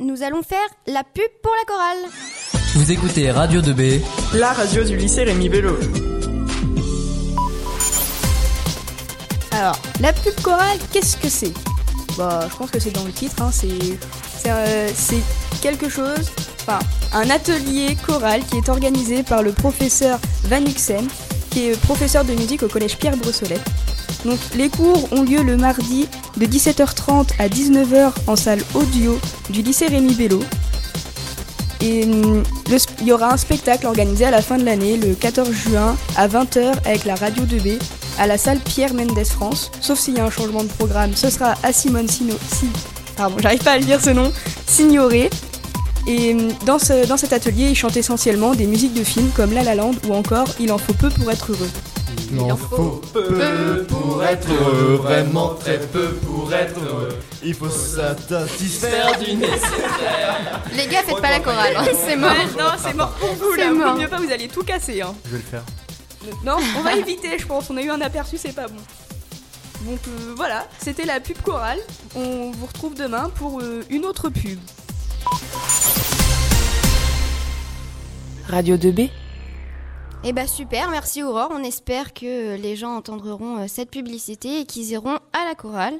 nous allons faire la pub pour la chorale. Vous écoutez Radio 2B, la radio du lycée Rémi Bello. Alors, la pub chorale, qu'est-ce que c'est? Bah, je pense que c'est dans le titre, hein, c'est euh, c'est quelque chose, enfin, un atelier choral qui est organisé par le professeur Van Uxen, qui est professeur de musique au collège Pierre Brossolette. Donc, les cours ont lieu le mardi de 17h30 à 19h en salle audio du lycée Rémi Bello. Et hum, il y aura un spectacle organisé à la fin de l'année, le 14 juin, à 20h avec la radio 2B, à la salle Pierre Mendes France. Sauf s'il y a un changement de programme, ce sera à Simone Sino. Si, pardon, j'arrive pas à le dire ce nom. Signoré. Et hum, dans, ce, dans cet atelier, ils chantent essentiellement des musiques de films comme La La Land ou encore Il en faut peu pour être heureux. Il en faut peu pour être heureux, vraiment très peu pour être heureux. Il faut satisfaire du nécessaire. Les gars, faites pas la chorale, hein, c'est mort. non, c'est mort pour vous là. Vaut mieux pas, vous allez tout casser. Hein. Je vais le faire. Non, on va éviter, je pense. On a eu un aperçu, c'est pas bon. Donc euh, voilà, c'était la pub chorale. On vous retrouve demain pour euh, une autre pub. Radio 2B Eh bah super, merci Aurore. On espère que les gens entendront euh, cette publicité et qu'ils iront à la chorale.